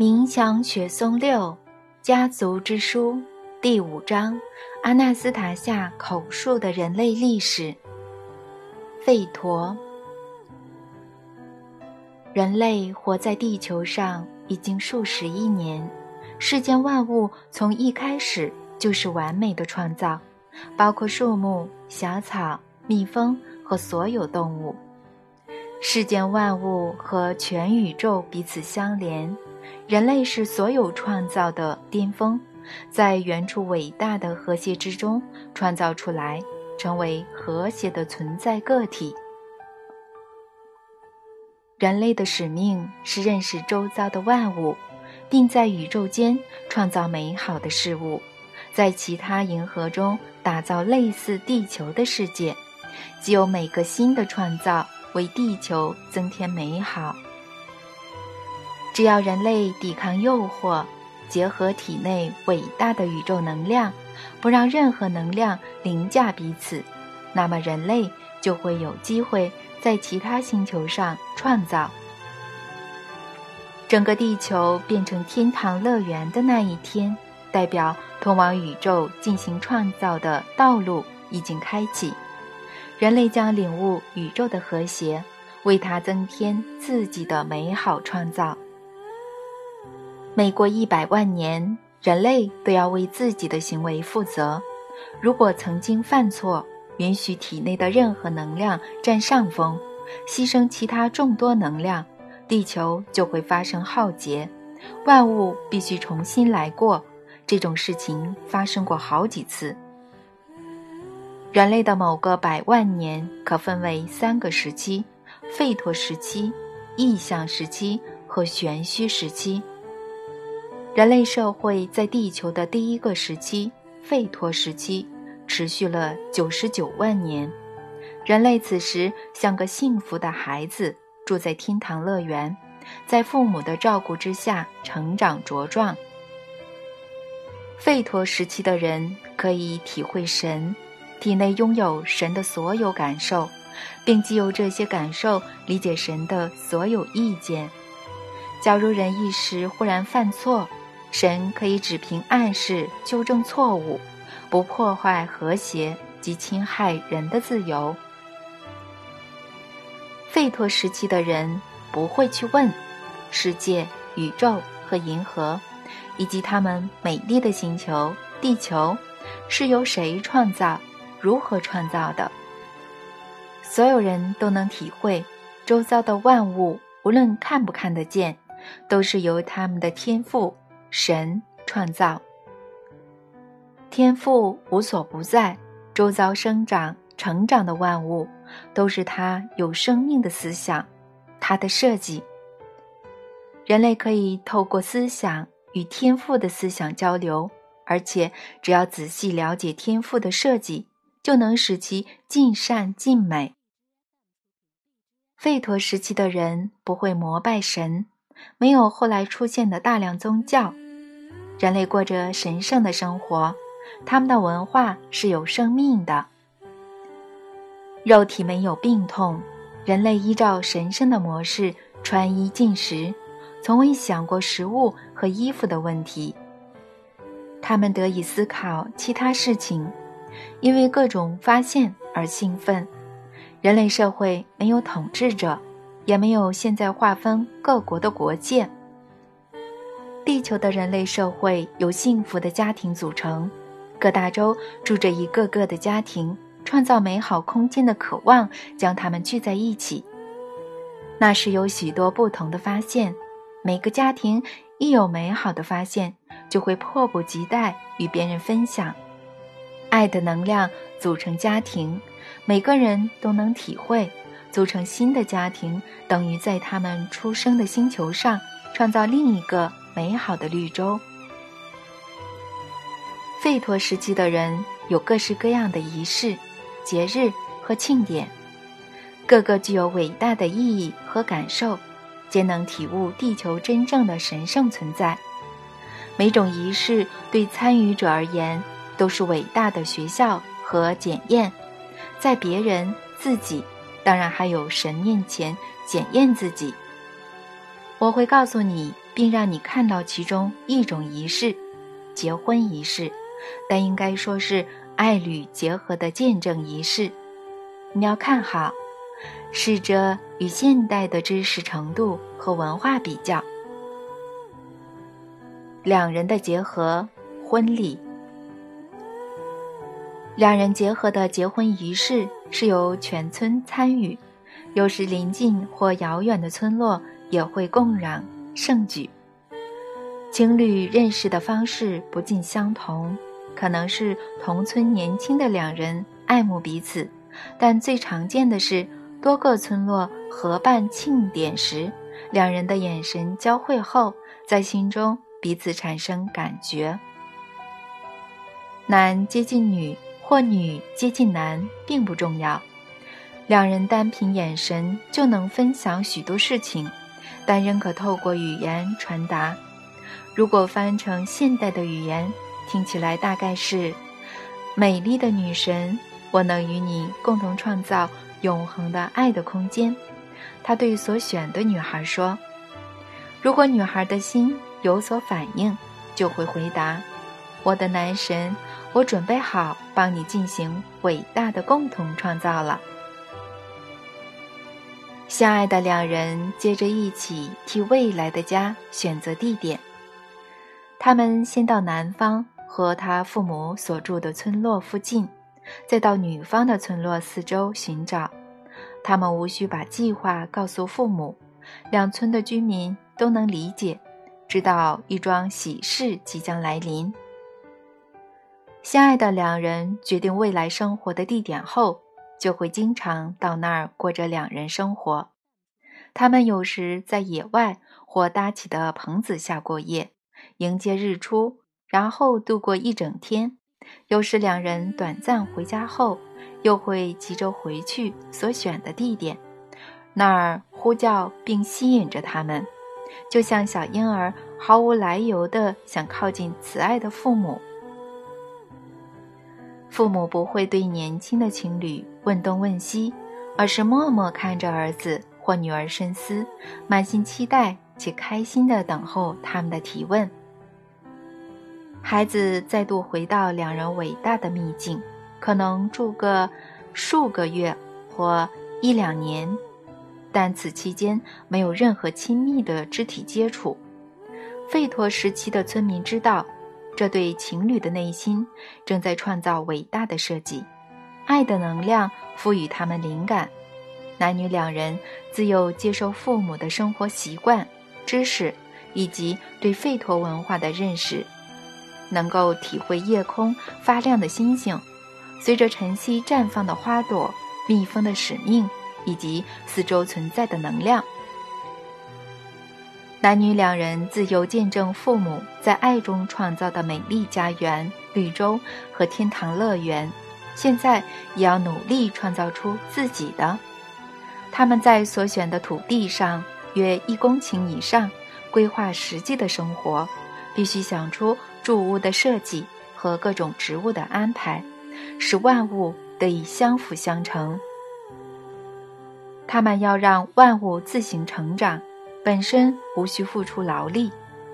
冥想雪松六家族之书第五章：阿纳斯塔夏口述的人类历史。费陀，人类活在地球上已经数十亿年，世间万物从一开始就是完美的创造，包括树木、小草、蜜蜂和所有动物。世间万物和全宇宙彼此相连。人类是所有创造的巅峰，在原初伟大的和谐之中创造出来，成为和谐的存在个体。人类的使命是认识周遭的万物，并在宇宙间创造美好的事物，在其他银河中打造类似地球的世界。只有每个新的创造为地球增添美好。只要人类抵抗诱惑，结合体内伟大的宇宙能量，不让任何能量凌驾彼此，那么人类就会有机会在其他星球上创造。整个地球变成天堂乐园的那一天，代表通往宇宙进行创造的道路已经开启。人类将领悟宇宙的和谐，为它增添自己的美好创造。每过一百万年，人类都要为自己的行为负责。如果曾经犯错，允许体内的任何能量占上风，牺牲其他众多能量，地球就会发生浩劫，万物必须重新来过。这种事情发生过好几次。人类的某个百万年可分为三个时期：吠陀时期、意象时期和玄虚时期。人类社会在地球的第一个时期——吠陀时期，持续了九十九万年。人类此时像个幸福的孩子，住在天堂乐园，在父母的照顾之下成长茁壮。吠陀时期的人可以体会神，体内拥有神的所有感受，并藉由这些感受理解神的所有意见。假如人一时忽然犯错，神可以只凭暗示纠正错误，不破坏和谐及侵害人的自由。吠陀时期的人不会去问世界、宇宙和银河，以及他们美丽的星球——地球，是由谁创造、如何创造的。所有人都能体会，周遭的万物无论看不看得见，都是由他们的天赋。神创造，天赋无所不在，周遭生长、成长的万物，都是他有生命的思想，他的设计。人类可以透过思想与天赋的思想交流，而且只要仔细了解天赋的设计，就能使其尽善尽美。吠陀时期的人不会膜拜神。没有后来出现的大量宗教，人类过着神圣的生活，他们的文化是有生命的。肉体没有病痛，人类依照神圣的模式穿衣进食，从未想过食物和衣服的问题。他们得以思考其他事情，因为各种发现而兴奋。人类社会没有统治者。也没有现在划分各国的国界。地球的人类社会由幸福的家庭组成，各大洲住着一个个的家庭，创造美好空间的渴望将他们聚在一起。那时有许多不同的发现，每个家庭一有美好的发现，就会迫不及待与别人分享。爱的能量组成家庭，每个人都能体会。组成新的家庭，等于在他们出生的星球上创造另一个美好的绿洲。吠陀时期的人有各式各样的仪式、节日和庆典，个个具有伟大的意义和感受，皆能体悟地球真正的神圣存在。每种仪式对参与者而言都是伟大的学校和检验，在别人、自己。当然，还有神面前检验自己。我会告诉你并让你看到其中一种仪式——结婚仪式，但应该说是爱侣结合的见证仪式。你要看好，试着与现代的知识程度和文化比较。两人的结合，婚礼。两人结合的结婚仪式是由全村参与，有时邻近或遥远的村落也会供养盛举。情侣认识的方式不尽相同，可能是同村年轻的两人爱慕彼此，但最常见的是多个村落合办庆典时，两人的眼神交汇后，在心中彼此产生感觉。男接近女。或女接近男并不重要，两人单凭眼神就能分享许多事情，但仍可透过语言传达。如果翻成现代的语言，听起来大概是：“美丽的女神，我能与你共同创造永恒的爱的空间。”他对所选的女孩说。如果女孩的心有所反应，就会回答：“我的男神。”我准备好帮你进行伟大的共同创造了。相爱的两人接着一起替未来的家选择地点。他们先到男方和他父母所住的村落附近，再到女方的村落四周寻找。他们无需把计划告诉父母，两村的居民都能理解，知道一桩喜事即将来临。相爱的两人决定未来生活的地点后，就会经常到那儿过着两人生活。他们有时在野外或搭起的棚子下过夜，迎接日出，然后度过一整天。有时两人短暂回家后，又会急着回去所选的地点，那儿呼叫并吸引着他们，就像小婴儿毫无来由地想靠近慈爱的父母。父母不会对年轻的情侣问东问西，而是默默看着儿子或女儿深思，满心期待且开心地等候他们的提问。孩子再度回到两人伟大的秘境，可能住个数个月或一两年，但此期间没有任何亲密的肢体接触。费陀时期的村民知道。这对情侣的内心正在创造伟大的设计，爱的能量赋予他们灵感。男女两人自幼接受父母的生活习惯、知识以及对吠陀文化的认识，能够体会夜空发亮的星星，随着晨曦绽放的花朵、蜜蜂的使命以及四周存在的能量。男女两人自幼见证父母在爱中创造的美丽家园、绿洲和天堂乐园，现在也要努力创造出自己的。他们在所选的土地上约一公顷以上，规划实际的生活，必须想出住屋的设计和各种植物的安排，使万物得以相辅相成。他们要让万物自行成长。本身无需付出劳力，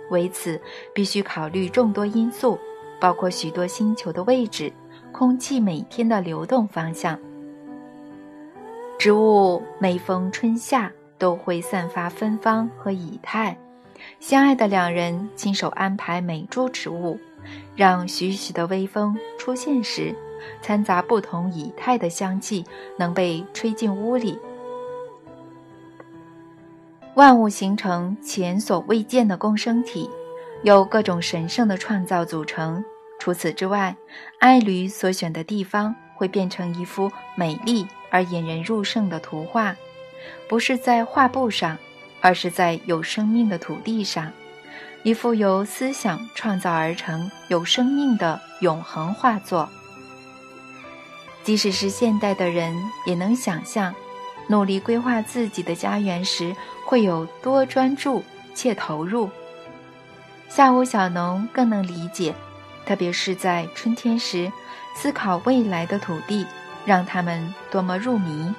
为此必须考虑众多因素，包括许多星球的位置、空气每天的流动方向。植物每逢春夏都会散发芬芳和以太，相爱的两人亲手安排每株植物，让徐徐的微风出现时，掺杂不同以太的香气能被吹进屋里。万物形成前所未见的共生体，由各种神圣的创造组成。除此之外，爱侣所选的地方会变成一幅美丽而引人入胜的图画，不是在画布上，而是在有生命的土地上，一幅由思想创造而成、有生命的永恒画作。即使是现代的人，也能想象。努力规划自己的家园时，会有多专注且投入。下午小农更能理解，特别是在春天时，思考未来的土地让他们多么入迷。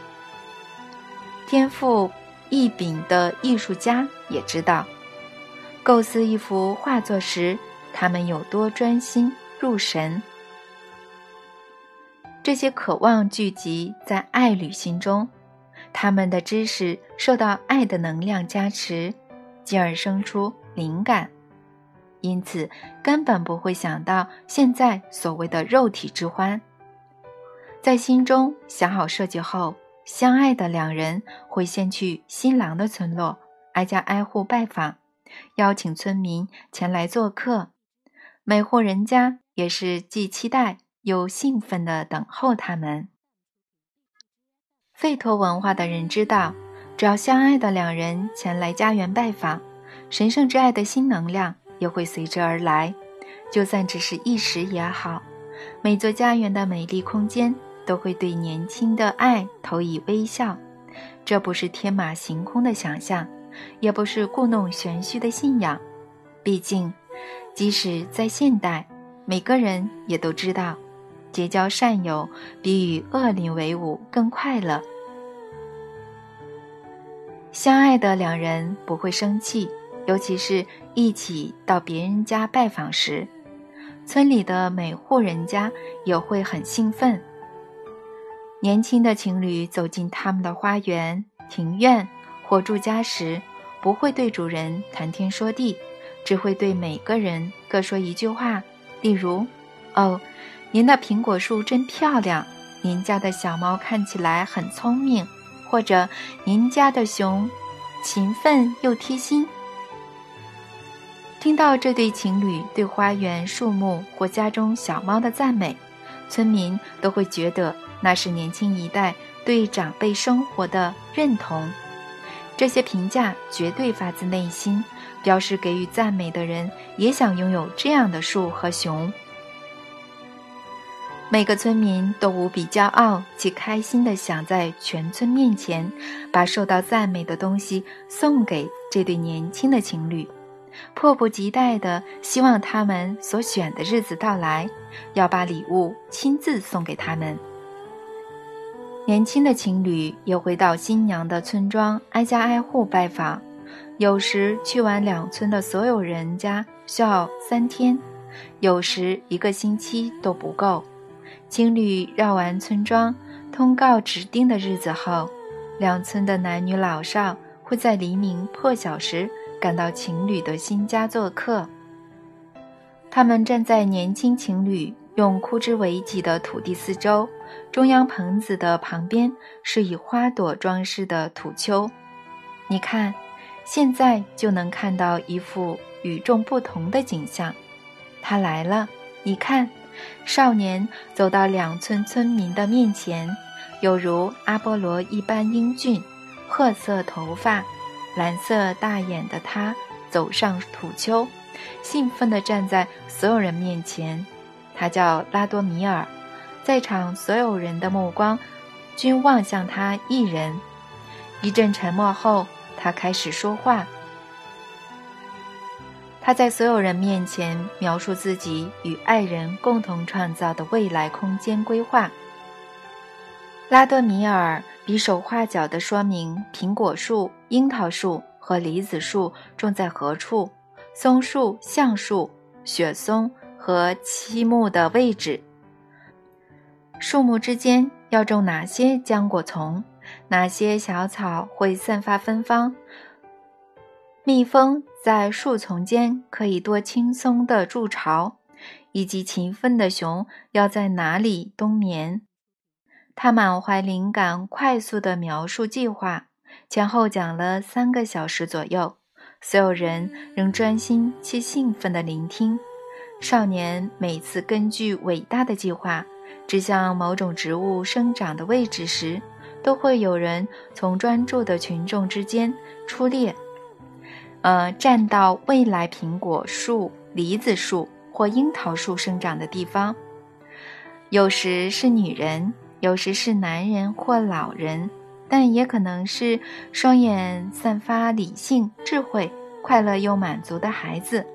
天赋异禀的艺术家也知道，构思一幅画作时，他们有多专心入神。这些渴望聚集在爱旅行中，他们的知识受到爱的能量加持，进而生出灵感，因此根本不会想到现在所谓的肉体之欢。在心中想好设计后，相爱的两人会先去新郎的村落，挨家挨户拜访，邀请村民前来做客，每户人家也是既期待。又兴奋地等候他们。费陀文化的人知道，只要相爱的两人前来家园拜访，神圣之爱的新能量也会随之而来。就算只是一时也好，每座家园的美丽空间都会对年轻的爱投以微笑。这不是天马行空的想象，也不是故弄玄虚的信仰。毕竟，即使在现代，每个人也都知道。结交善友比与恶灵为伍更快乐。相爱的两人不会生气，尤其是一起到别人家拜访时，村里的每户人家也会很兴奋。年轻的情侣走进他们的花园、庭院或住家时，不会对主人谈天说地，只会对每个人各说一句话，例如：“哦。”您的苹果树真漂亮，您家的小猫看起来很聪明，或者您家的熊勤奋又贴心。听到这对情侣对花园、树木或家中小猫的赞美，村民都会觉得那是年轻一代对长辈生活的认同。这些评价绝对发自内心，表示给予赞美的人也想拥有这样的树和熊。每个村民都无比骄傲且开心地想在全村面前，把受到赞美的东西送给这对年轻的情侣，迫不及待地希望他们所选的日子到来，要把礼物亲自送给他们。年轻的情侣也会到新娘的村庄挨家挨户拜访，有时去完两村的所有人家需要三天，有时一个星期都不够。情侣绕完村庄，通告指定的日子后，两村的男女老少会在黎明破晓时赶到情侣的新家做客。他们站在年轻情侣用枯枝围起的土地四周，中央棚子的旁边是以花朵装饰的土丘。你看，现在就能看到一幅与众不同的景象。他来了，你看。少年走到两村村民的面前，有如阿波罗一般英俊，褐色头发、蓝色大眼的他走上土丘，兴奋地站在所有人面前。他叫拉多米尔，在场所有人的目光均望向他一人。一阵沉默后，他开始说话。他在所有人面前描述自己与爱人共同创造的未来空间规划。拉多米尔比手画脚地说明苹果树、樱桃树和梨子树种在何处，松树、橡树、雪松和漆木的位置，树木之间要种哪些浆果丛，哪些小草会散发芬芳。蜜蜂在树丛间可以多轻松地筑巢，以及勤奋的熊要在哪里冬眠。他满怀灵感，快速地描述计划，前后讲了三个小时左右。所有人仍专心且兴奋地聆听。少年每次根据伟大的计划指向某种植物生长的位置时，都会有人从专注的群众之间出列。呃，站到未来苹果树、梨子树或樱桃树生长的地方，有时是女人，有时是男人或老人，但也可能是双眼散发理性、智慧、快乐又满足的孩子。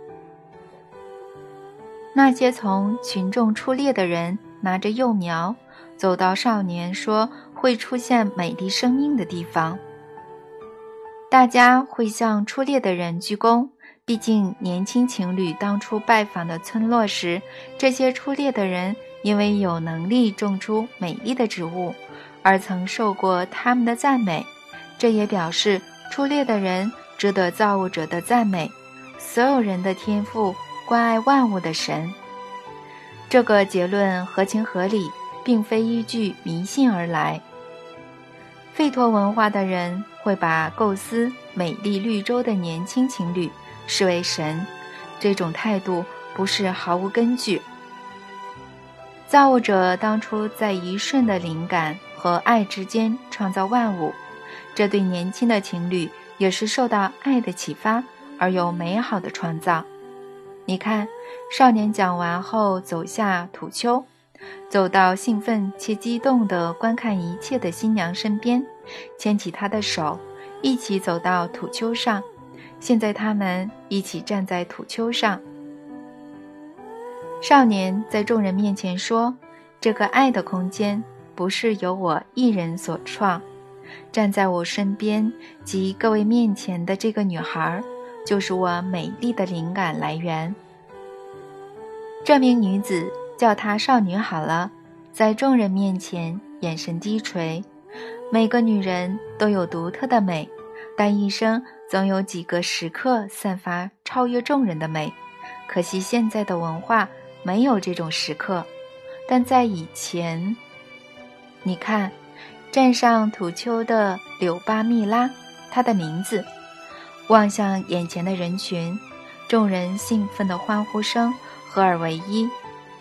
那些从群众出列的人拿着幼苗，走到少年说会出现美丽生命的地方。大家会向出列的人鞠躬，毕竟年轻情侣当初拜访的村落时，这些出猎的人因为有能力种出美丽的植物，而曾受过他们的赞美。这也表示出猎的人值得造物者的赞美，所有人的天赋，关爱万物的神。这个结论合情合理，并非依据迷信而来。费陀文化的人会把构思美丽绿洲的年轻情侣视为神，这种态度不是毫无根据。造物者当初在一瞬的灵感和爱之间创造万物，这对年轻的情侣也是受到爱的启发而有美好的创造。你看。少年讲完后，走下土丘，走到兴奋且激动地观看一切的新娘身边，牵起她的手，一起走到土丘上。现在他们一起站在土丘上。少年在众人面前说：“这个爱的空间不是由我一人所创，站在我身边及各位面前的这个女孩，就是我美丽的灵感来源。”这名女子叫她少女好了，在众人面前眼神低垂。每个女人都有独特的美，但一生总有几个时刻散发超越众人的美。可惜现在的文化没有这种时刻，但在以前，你看，站上土丘的柳巴密拉，她的名字，望向眼前的人群，众人兴奋的欢呼声。合二为一，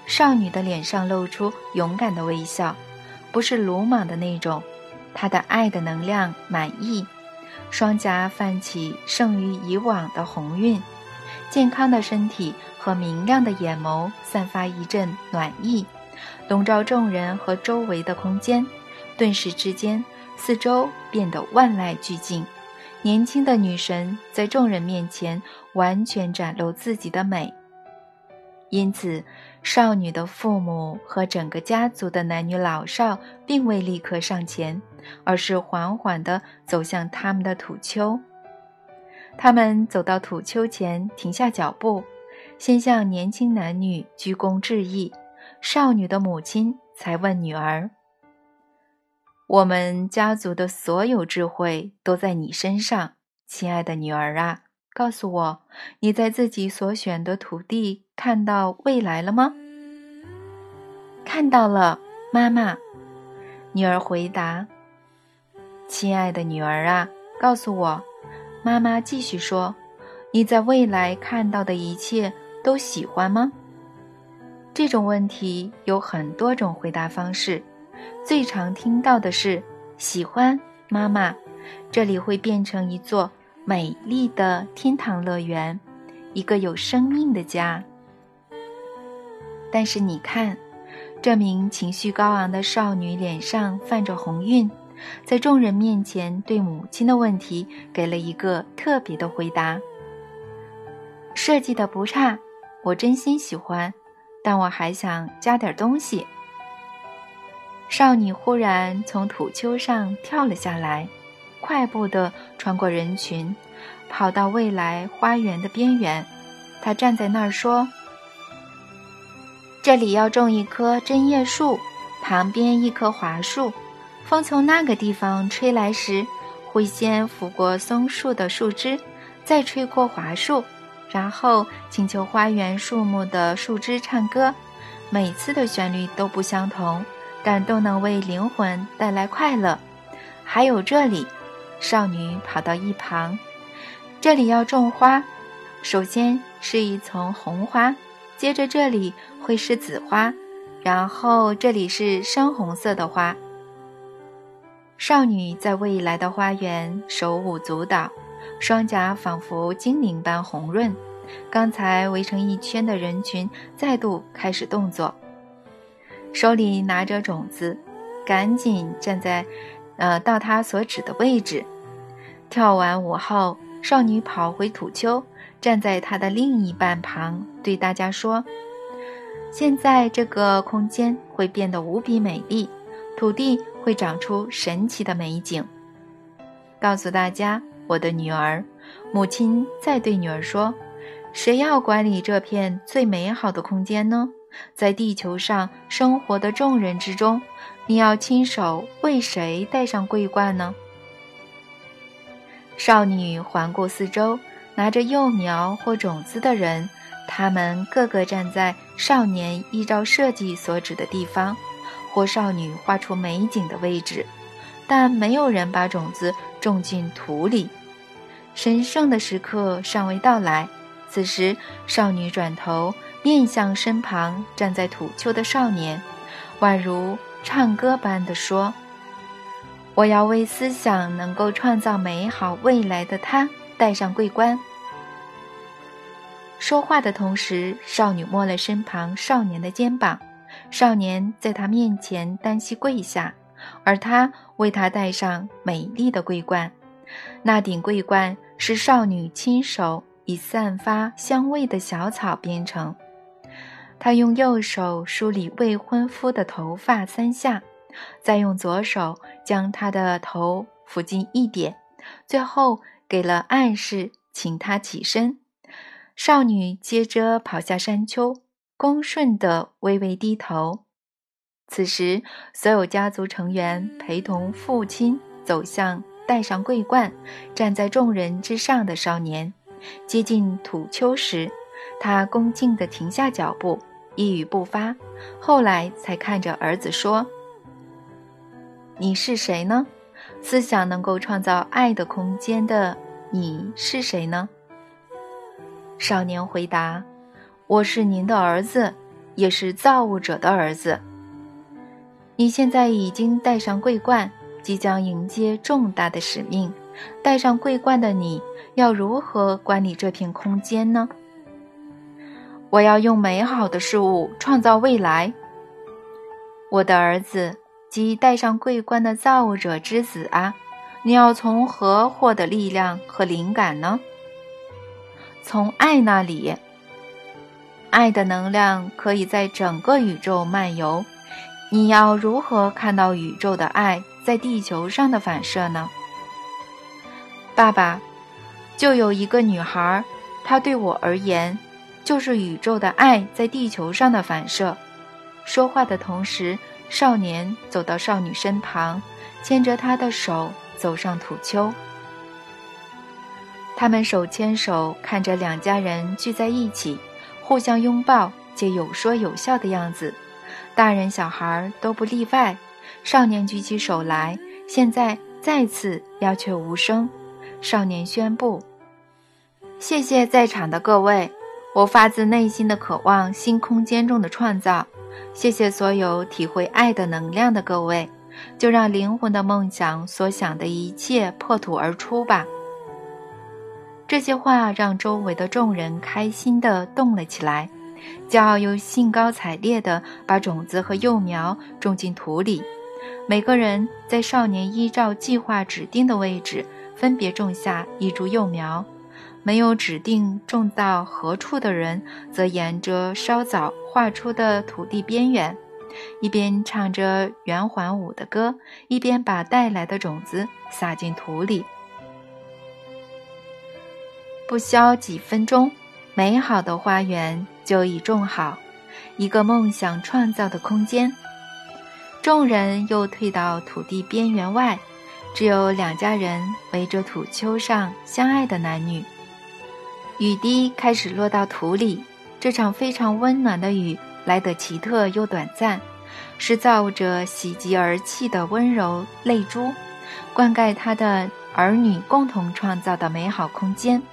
少女的脸上露出勇敢的微笑，不是鲁莽的那种。她的爱的能量满溢，双颊泛起胜于以往的红晕，健康的身体和明亮的眼眸散发一阵暖意，笼罩众人和周围的空间。顿时之间，四周变得万籁俱静。年轻的女神在众人面前完全展露自己的美。因此，少女的父母和整个家族的男女老少并未立刻上前，而是缓缓地走向他们的土丘。他们走到土丘前，停下脚步，先向年轻男女鞠躬致意。少女的母亲才问女儿：“我们家族的所有智慧都在你身上，亲爱的女儿啊！告诉我，你在自己所选的土地。”看到未来了吗？看到了，妈妈。女儿回答：“亲爱的女儿啊，告诉我。”妈妈继续说：“你在未来看到的一切都喜欢吗？”这种问题有很多种回答方式，最常听到的是“喜欢妈妈”，这里会变成一座美丽的天堂乐园，一个有生命的家。但是你看，这名情绪高昂的少女脸上泛着红晕，在众人面前对母亲的问题给了一个特别的回答。设计的不差，我真心喜欢，但我还想加点东西。少女忽然从土丘上跳了下来，快步地穿过人群，跑到未来花园的边缘。她站在那儿说。这里要种一棵针叶树，旁边一棵桦树。风从那个地方吹来时，会先拂过松树的树枝，再吹过桦树，然后请求花园树木的树枝唱歌。每次的旋律都不相同，但都能为灵魂带来快乐。还有这里，少女跑到一旁，这里要种花，首先是一丛红花，接着这里。会是紫花，然后这里是深红色的花。少女在未来的花园手舞足蹈，双颊仿佛精灵般红润。刚才围成一圈的人群再度开始动作，手里拿着种子，赶紧站在，呃，到她所指的位置。跳完舞后，少女跑回土丘，站在她的另一半旁，对大家说。现在这个空间会变得无比美丽，土地会长出神奇的美景。告诉大家，我的女儿，母亲再对女儿说：“谁要管理这片最美好的空间呢？在地球上生活的众人之中，你要亲手为谁戴上桂冠呢？少女环顾四周，拿着幼苗或种子的人，他们个个站在少年依照设计所指的地方，或少女画出美景的位置，但没有人把种子种进土里。神圣的时刻尚未到来。此时，少女转头面向身旁站在土丘的少年，宛如唱歌般地说：“我要为思想能够创造美好未来的他戴上桂冠。”说话的同时，少女摸了身旁少年的肩膀，少年在她面前单膝跪下，而她为他戴上美丽的桂冠。那顶桂冠是少女亲手。以散发香味的小草编成。他用右手梳理未婚夫的头发三下，再用左手将他的头抚近一点，最后给了暗示，请他起身。少女接着跑下山丘，恭顺地微微低头。此时，所有家族成员陪同父亲走向戴上桂冠、站在众人之上的少年。接近土丘时，他恭敬地停下脚步，一语不发。后来才看着儿子说：“你是谁呢？思想能够创造爱的空间的你是谁呢？”少年回答：“我是您的儿子，也是造物者的儿子。你现在已经戴上桂冠，即将迎接重大的使命。戴上桂冠的你。”要如何管理这片空间呢？我要用美好的事物创造未来。我的儿子，即戴上桂冠的造物者之子啊！你要从何获得力量和灵感呢？从爱那里。爱的能量可以在整个宇宙漫游。你要如何看到宇宙的爱在地球上的反射呢？爸爸。就有一个女孩，她对我而言，就是宇宙的爱在地球上的反射。说话的同时，少年走到少女身旁，牵着她的手走上土丘。他们手牵手，看着两家人聚在一起，互相拥抱，且有说有笑的样子，大人小孩都不例外。少年举起手来，现在再次鸦雀无声。少年宣布。谢谢在场的各位，我发自内心的渴望新空间中的创造。谢谢所有体会爱的能量的各位，就让灵魂的梦想所想的一切破土而出吧。这些话让周围的众人开心地动了起来，骄傲又兴高采烈地把种子和幼苗种进土里。每个人在少年依照计划指定的位置分别种下一株幼苗。没有指定种到何处的人，则沿着稍早画出的土地边缘，一边唱着圆环舞的歌，一边把带来的种子撒进土里。不消几分钟，美好的花园就已种好，一个梦想创造的空间。众人又退到土地边缘外，只有两家人围着土丘上相爱的男女。雨滴开始落到土里，这场非常温暖的雨来得奇特又短暂，是造物者喜极而泣的温柔泪珠，灌溉他的儿女共同创造的美好空间。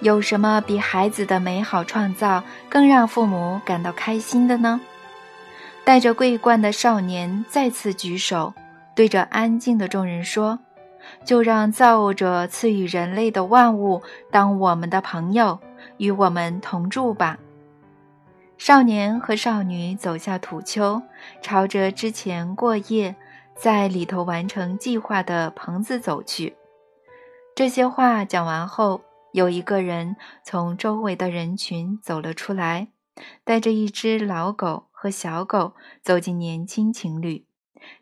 有什么比孩子的美好创造更让父母感到开心的呢？戴着桂冠的少年再次举手，对着安静的众人说。就让造物者赐予人类的万物当我们的朋友，与我们同住吧。少年和少女走下土丘，朝着之前过夜在里头完成计划的棚子走去。这些话讲完后，有一个人从周围的人群走了出来，带着一只老狗和小狗走进年轻情侣。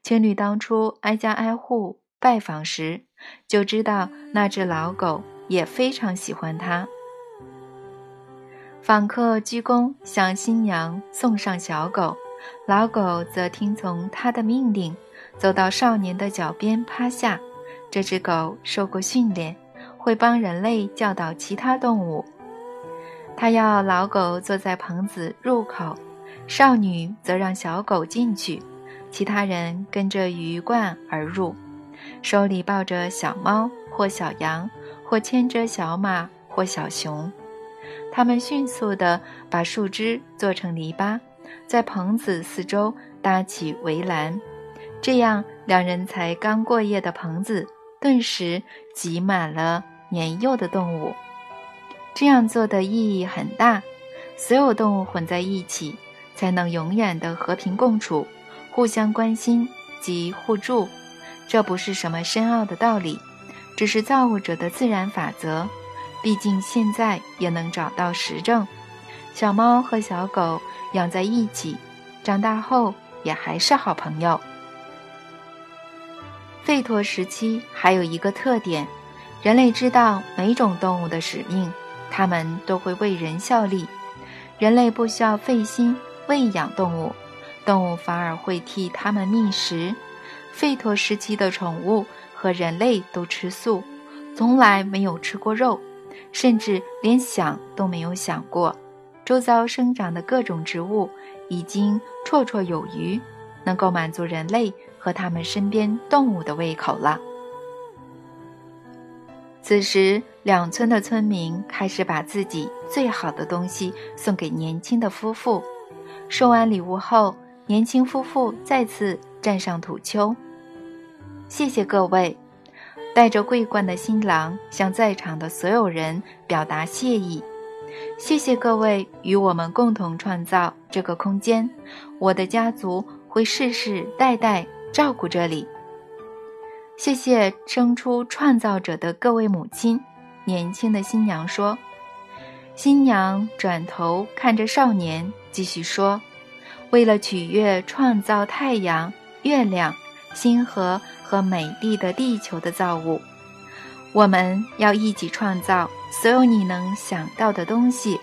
情侣当初挨家挨户。拜访时，就知道那只老狗也非常喜欢它。访客鞠躬向新娘送上小狗，老狗则听从他的命令，走到少年的脚边趴下。这只狗受过训练，会帮人类教导其他动物。他要老狗坐在棚子入口，少女则让小狗进去，其他人跟着鱼贯而入，手里抱着小猫或小羊，或牵着小马或小熊。他们迅速地把树枝做成篱笆，在棚子四周搭起围栏，这样两人才刚过夜的棚子顿时挤满了年幼的动物。这样做的意义很大，所有动物混在一起，才能永远的和平共处，互相关心及互助。这不是什么深奥的道理，只是造物者的自然法则。毕竟现在也能找到实证，小猫和小狗养在一起，长大后也还是好朋友。吠陀时期还有一个特点，人类知道每种动物的使命。它们都会为人效力，人类不需要费心喂养动物，动物反而会替他们觅食。吠陀时期的宠物和人类都吃素，从来没有吃过肉，甚至连想都没有想过。周遭生长的各种植物已经绰绰有余，能够满足人类和他们身边动物的胃口了。此时，两村的村民开始把自己最好的东西送给年轻的夫妇。收完礼物后，年轻夫妇再次站上土丘。谢谢各位，带着桂冠的新郎向在场的所有人表达谢意。谢谢各位与我们共同创造这个空间，我的家族会世世代代照顾这里。谢谢生出创造者的各位母亲，年轻的新娘说。新娘转头看着少年，继续说：“为了取悦创造太阳、月亮、星河和美丽的地球的造物，我们要一起创造所有你能想到的东西。”